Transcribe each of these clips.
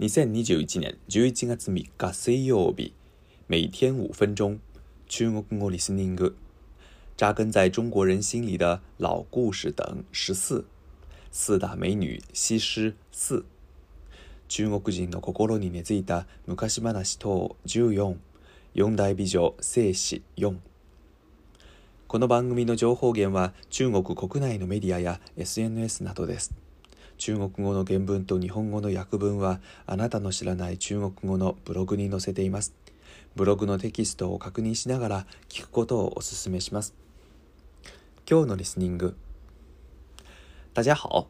2021年11月3日水曜日，每天5分钟，中国語リスニング，扎根在中国人心里的老故事等十四，四大美女西施四，中国人の心に根付いた昔話等14、四大美女聖止4。この番組の情報源は中国国内のメディアや SNS などです。中国語の原文と日本語の訳文はあなたの知らない中国語のブログに載せています。ブログのテキストを確認しながら聞くことをお勧めします。今日のリスニング。大家好。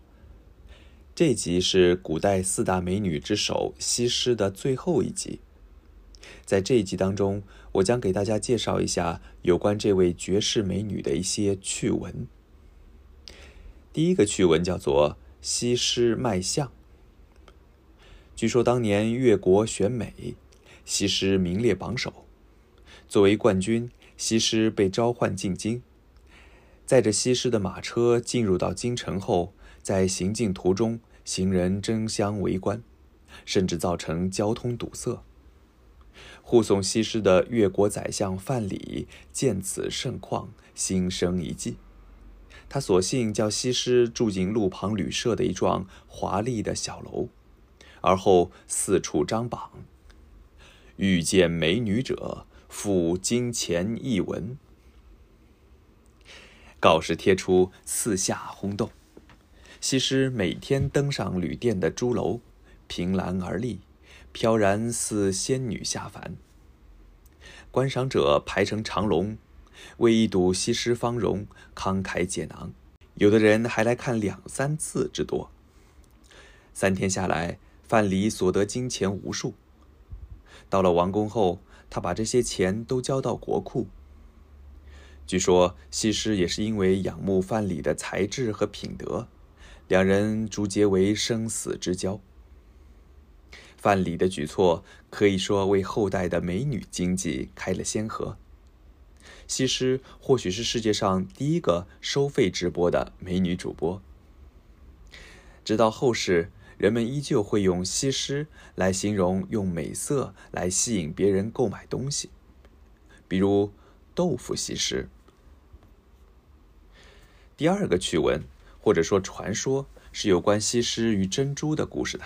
这一集是古代四大美女之首西施的最后一集。在这一集当中，我将给大家介绍一下有关这位绝世美女的一些趣闻。第一个趣闻叫做西施卖相。据说当年越国选美，西施名列榜首。作为冠军，西施被召唤进京。载着西施的马车进入到京城后，在行进途中，行人争相围观，甚至造成交通堵塞。护送西施的越国宰相范蠡见此盛况，心生一计。他索性叫西施住进路旁旅社的一幢华丽的小楼，而后四处张榜，遇见美女者付金钱一文。告示贴出，四下轰动。西施每天登上旅店的朱楼，凭栏而立，飘然似仙女下凡。观赏者排成长龙。为一睹西施芳容，慷慨解囊，有的人还来看两三次之多。三天下来，范蠡所得金钱无数。到了王宫后，他把这些钱都交到国库。据说，西施也是因为仰慕范蠡的才智和品德，两人结为生死之交。范蠡的举措可以说为后代的美女经济开了先河。西施或许是世界上第一个收费直播的美女主播。直到后世，人们依旧会用“西施”来形容用美色来吸引别人购买东西，比如“豆腐西施”。第二个趣闻或者说传说是有关西施与珍珠的故事的，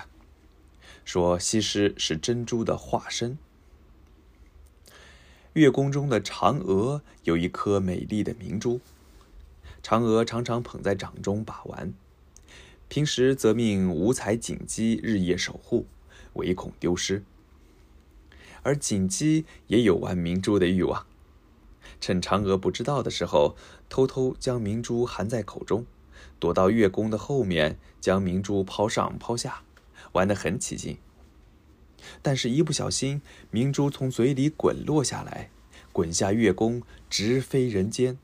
说西施是珍珠的化身。月宫中的嫦娥有一颗美丽的明珠，嫦娥常常捧在掌中把玩，平时则命五彩锦鸡日夜守护，唯恐丢失。而锦鸡也有玩明珠的欲望，趁嫦娥不知道的时候，偷偷将明珠含在口中，躲到月宫的后面，将明珠抛上抛下，玩得很起劲。但是，一不小心，明珠从嘴里滚落下来，滚下月宫，直飞人间。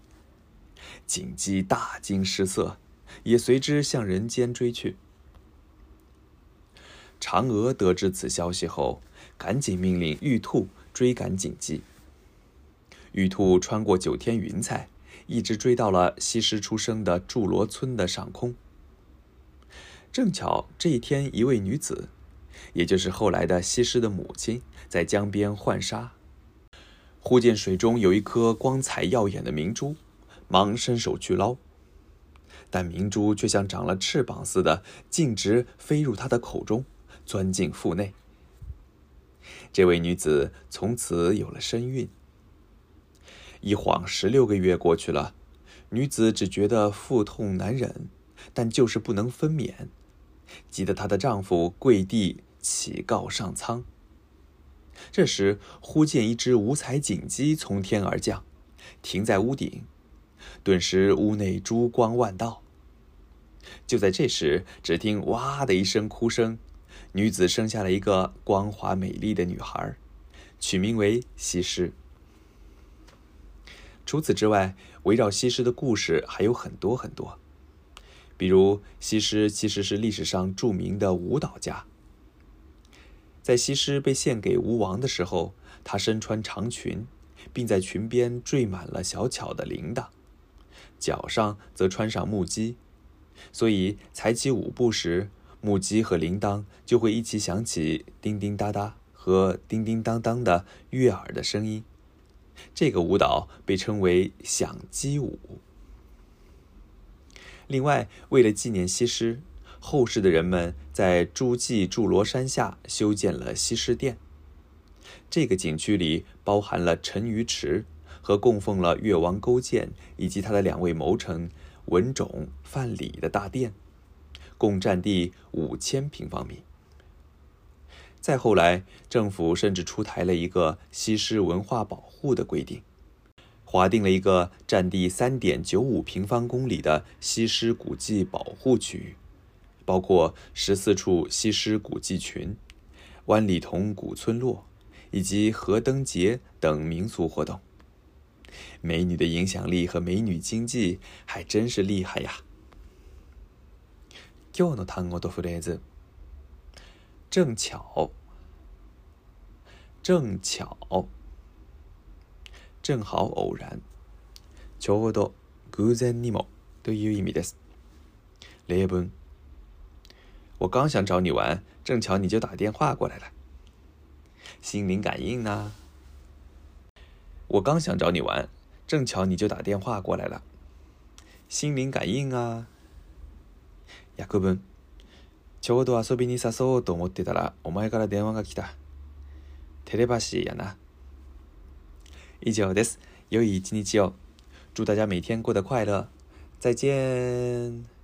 锦鸡大惊失色，也随之向人间追去。嫦娥得知此消息后，赶紧命令玉兔追赶锦鸡。玉兔穿过九天云彩，一直追到了西施出生的苎萝村的上空。正巧这一天，一位女子。也就是后来的西施的母亲，在江边浣纱，忽见水中有一颗光彩耀眼的明珠，忙伸手去捞，但明珠却像长了翅膀似的，径直飞入她的口中，钻进腹内。这位女子从此有了身孕。一晃十六个月过去了，女子只觉得腹痛难忍，但就是不能分娩，急得她的丈夫跪地。启告上苍。这时，忽见一只五彩锦鸡从天而降，停在屋顶，顿时屋内珠光万道。就在这时，只听“哇”的一声哭声，女子生下了一个光滑美丽的女孩，取名为西施。除此之外，围绕西施的故事还有很多很多，比如西施其实是历史上著名的舞蹈家。在西施被献给吴王的时候，她身穿长裙，并在裙边缀满了小巧的铃铛，脚上则穿上木屐，所以踩起舞步时，木屐和铃铛就会一起响起“叮叮哒哒”和“叮叮当当”的悦耳的声音。这个舞蹈被称为响鸡舞。另外，为了纪念西施。后世的人们在诸暨祝罗山下修建了西施殿。这个景区里包含了沉鱼池和供奉了越王勾践以及他的两位谋臣文种、范蠡的大殿，共占地五千平方米。再后来，政府甚至出台了一个西施文化保护的规定，划定了一个占地三点九五平方公里的西施古迹保护区域。包括十四处西施古迹群、万里桐古村落，以及河灯节等民俗活动。美女的影响力和美女经济还真是厉害呀！ヨノタモドフレンズ。正巧，正巧，正好，偶然，ちょうど、偶然にもという意味です。例文。我刚想找你玩，正巧你就打电话过来了，心灵感应呢。我刚想找你玩，正巧你就打电话过来了，心灵感应啊。亚克奔，ちょうど遊びに誘おうと思ってたら、お前から電話がきた。テレビ ashi やな。以上です。良い一日を。祝大家每天过得快乐。再见。